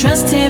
Trust everyone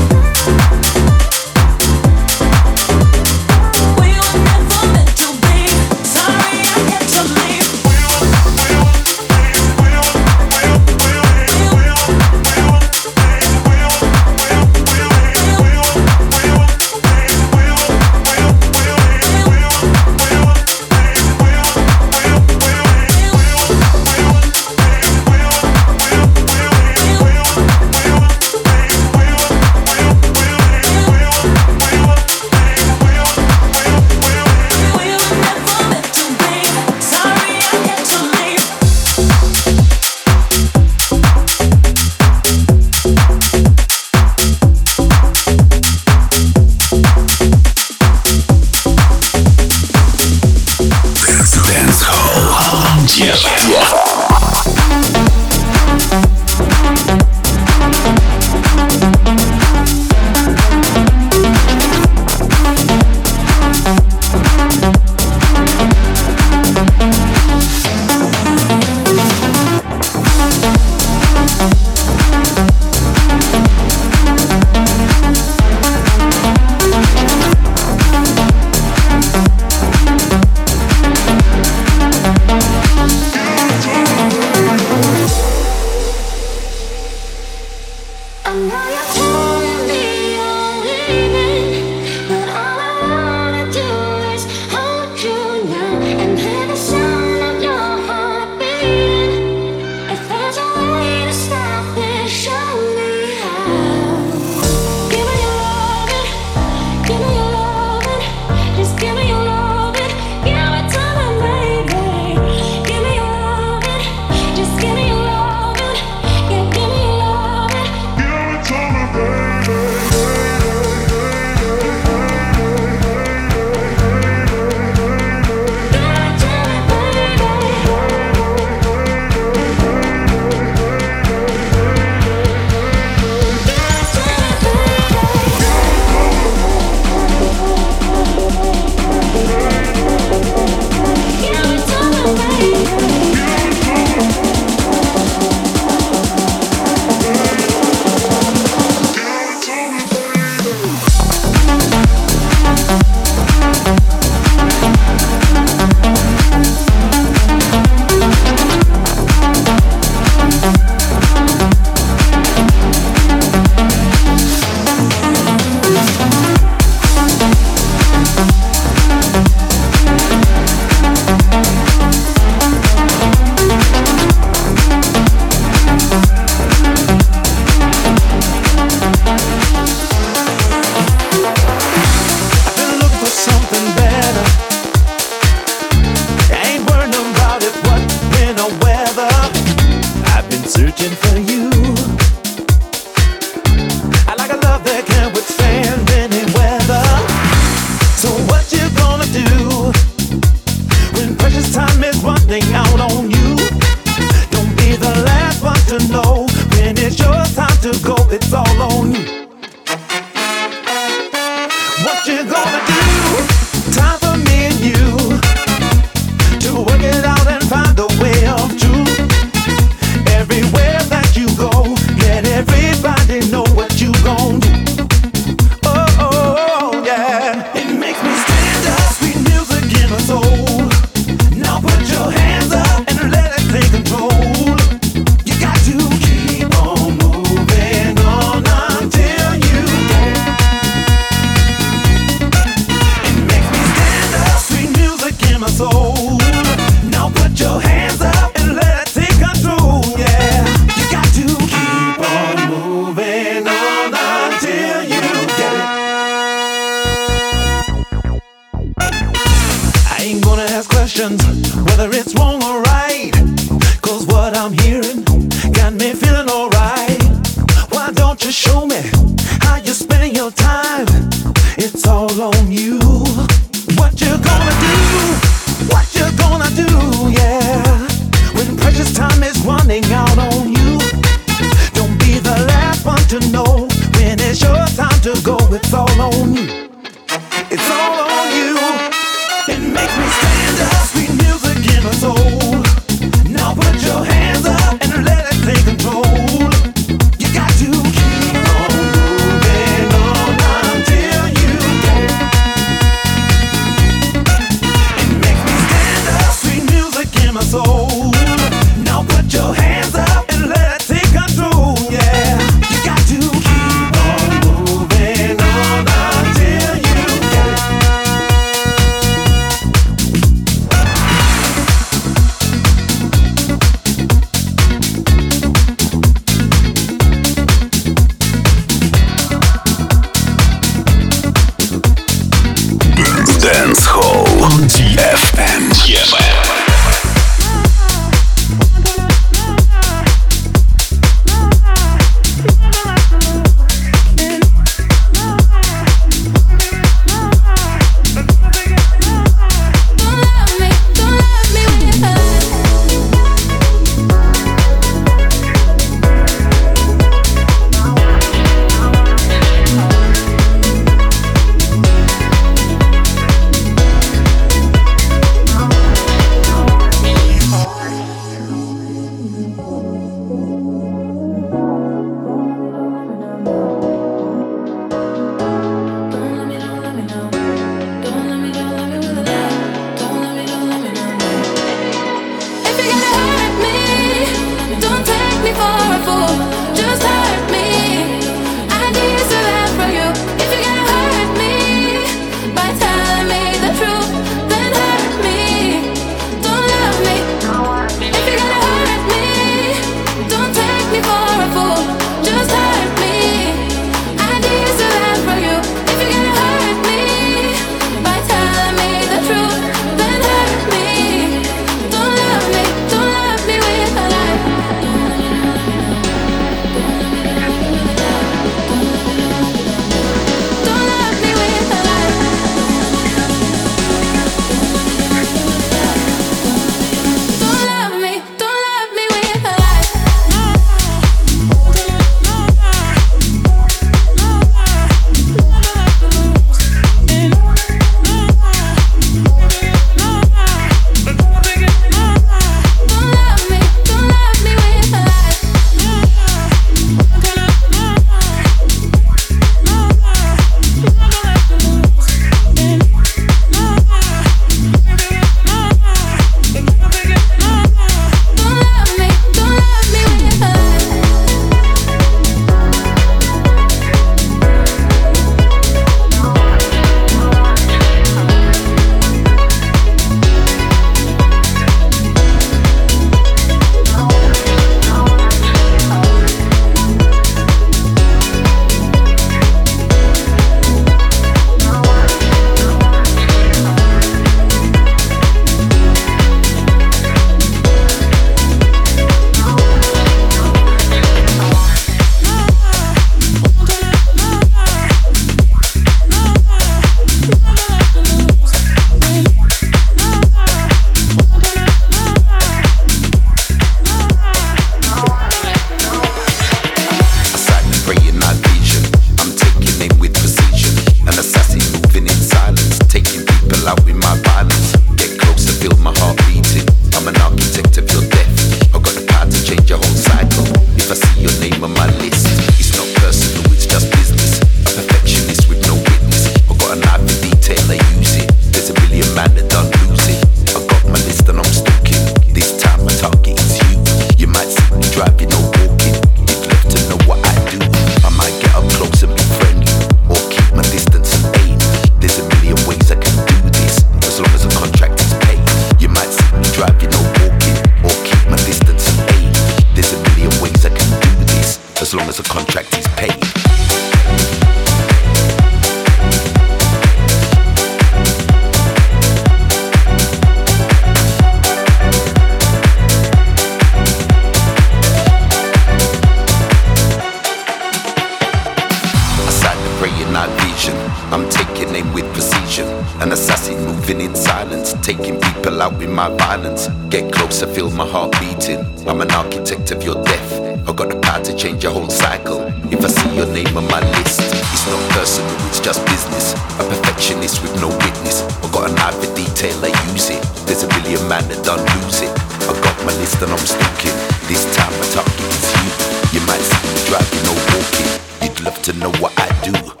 my list and I'm stalking. This time my target is you. You might see me driving or walking. You'd love to know what I do.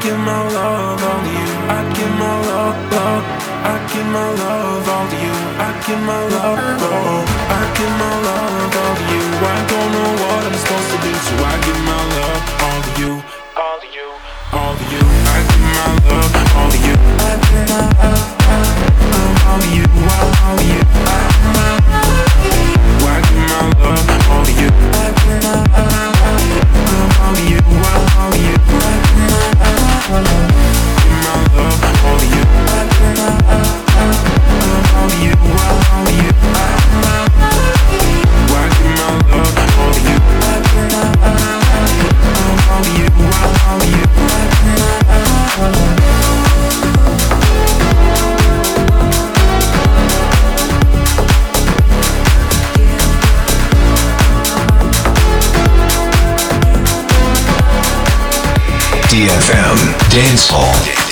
give my love all to you. I give my love, love. I give my love all to you. I give my love, oh. I give my love all to you. I don't know what I'm supposed to do, so I give my love all to you. All to you, all to you. I give my love all to you. I give my love, love, love all to you. All to you. I DFM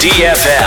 DFM.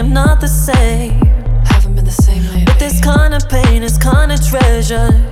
am not the same. Haven't been the same lately. But this kind of pain is kind of treasure.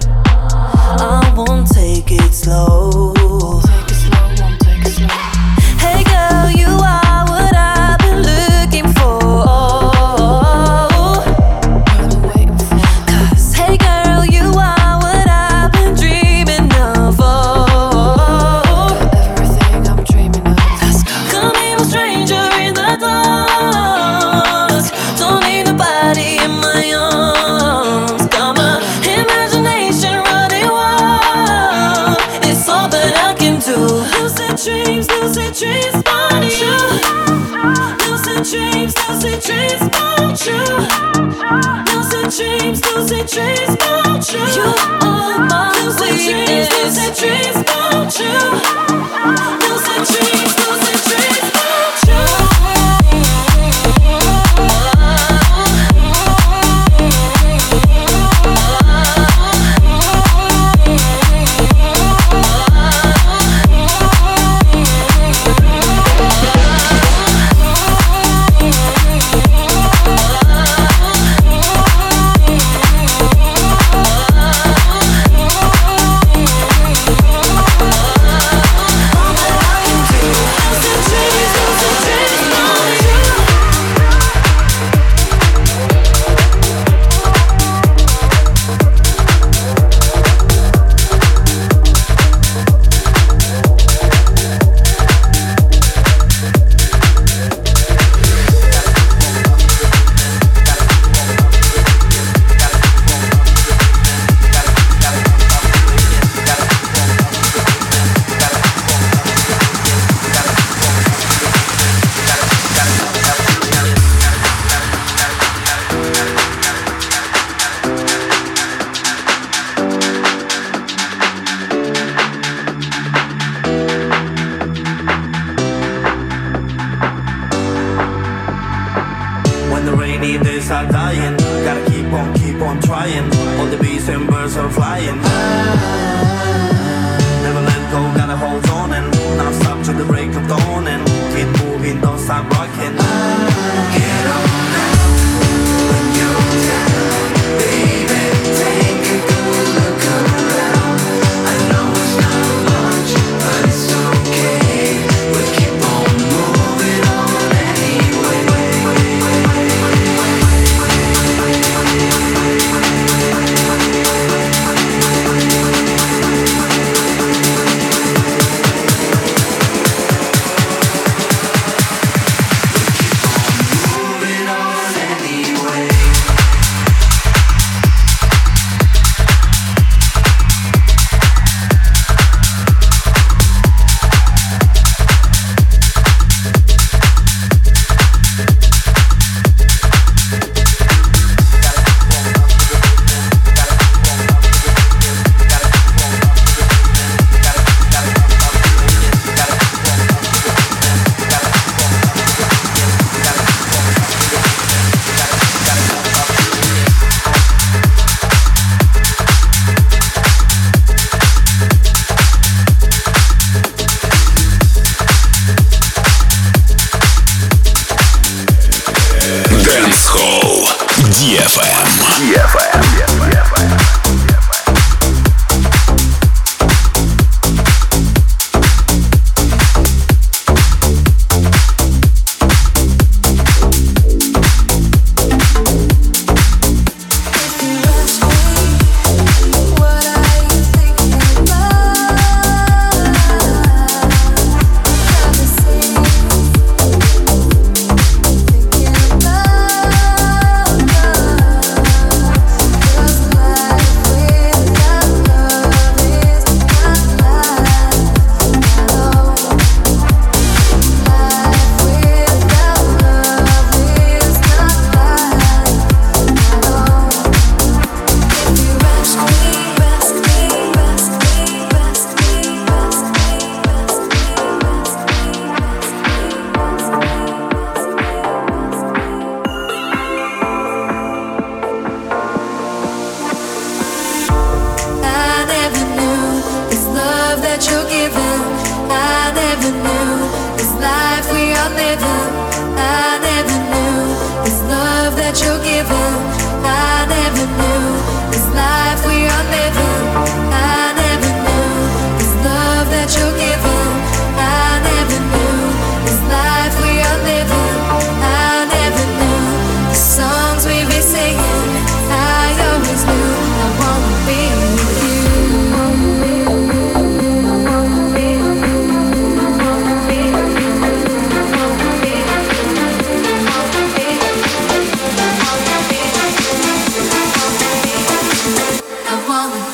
DFM. DFM.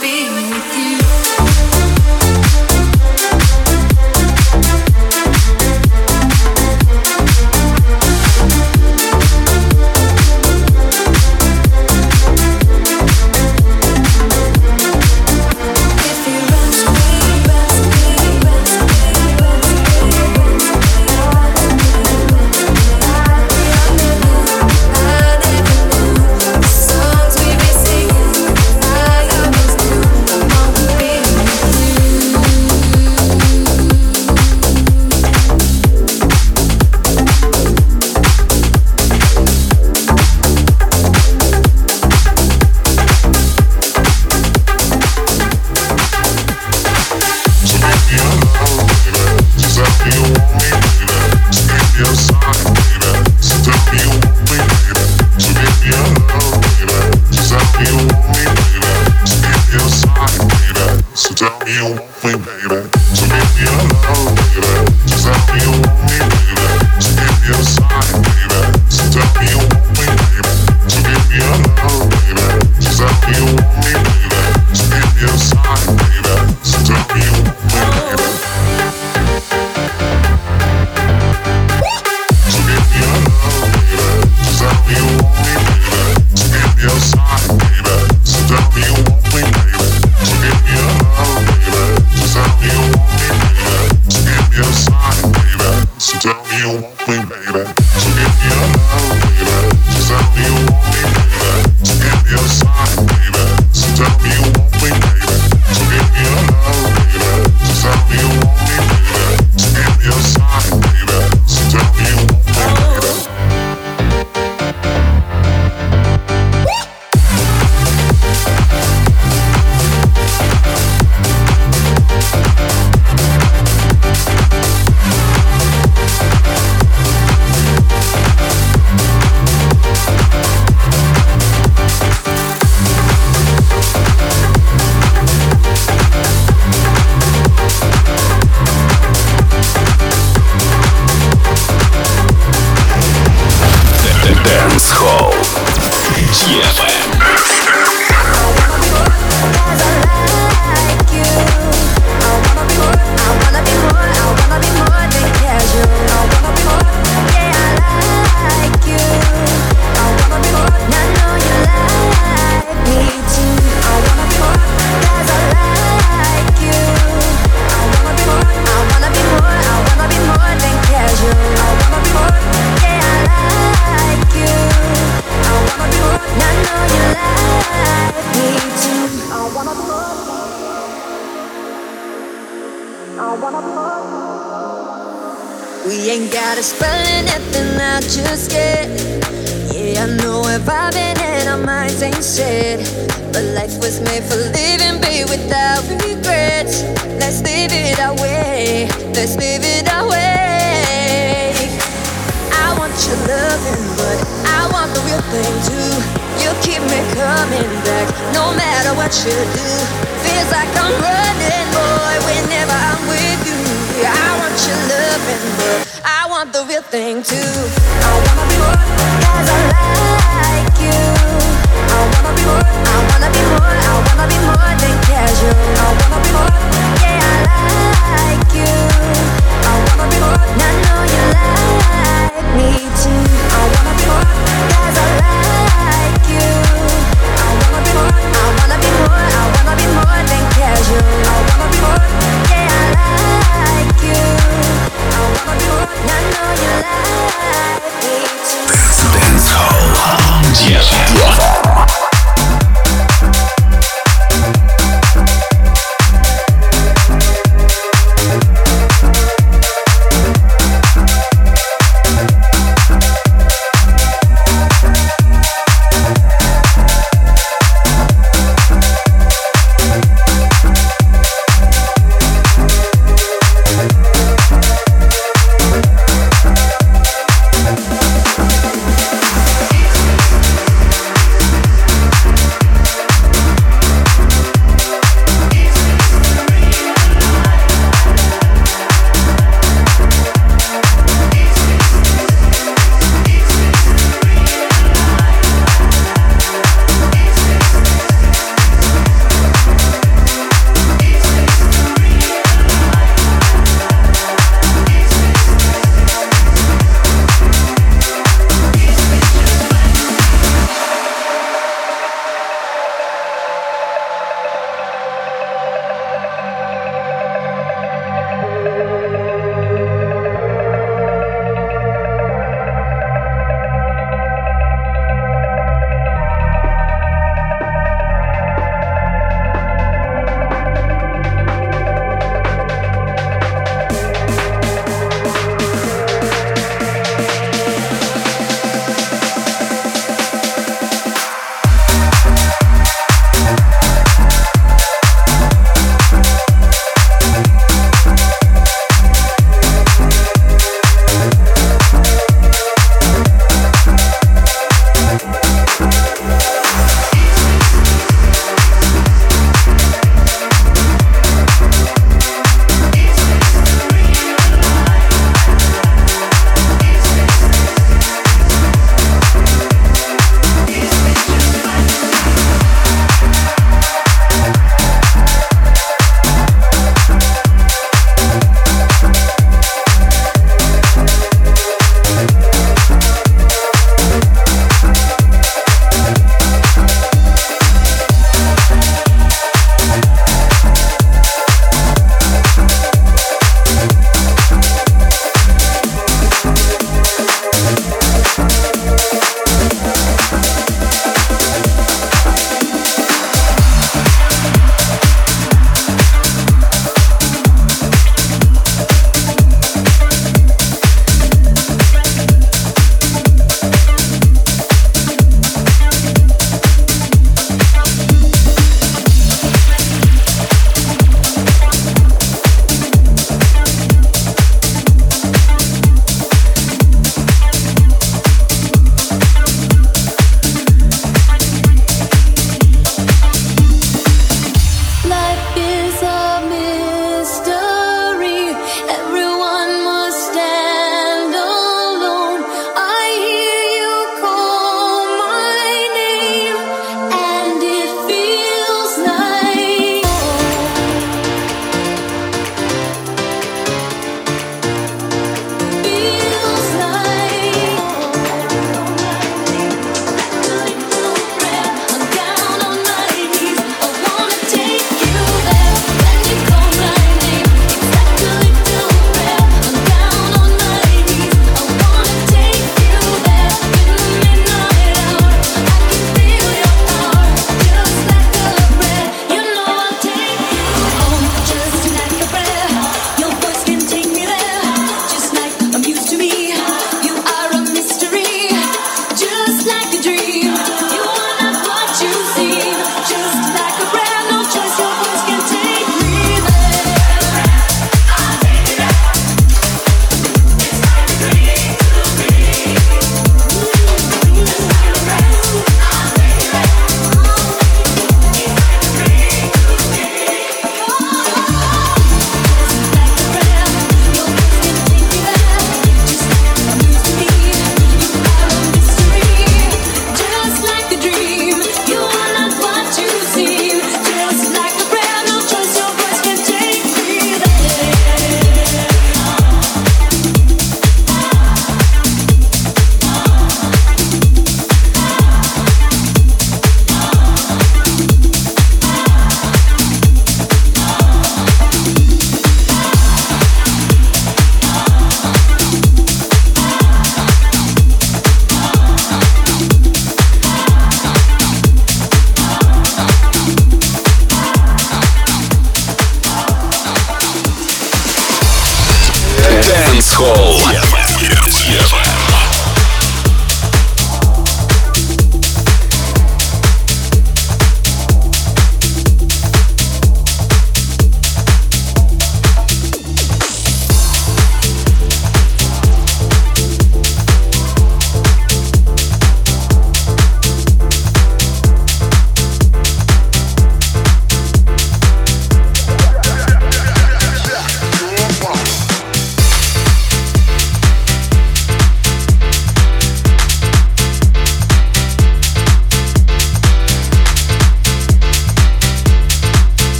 be with you.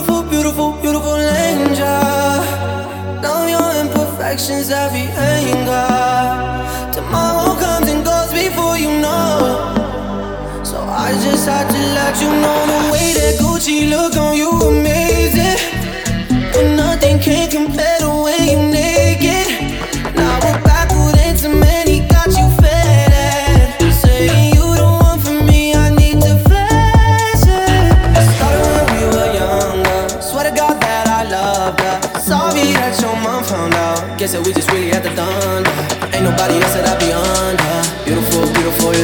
beautiful, beautiful, beautiful angel. Now your imperfections every anger. Tomorrow comes and goes before you know. So I just had to let you know the way that Gucci look on you.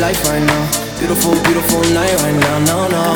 life right now. Beautiful, beautiful night right now, no, no.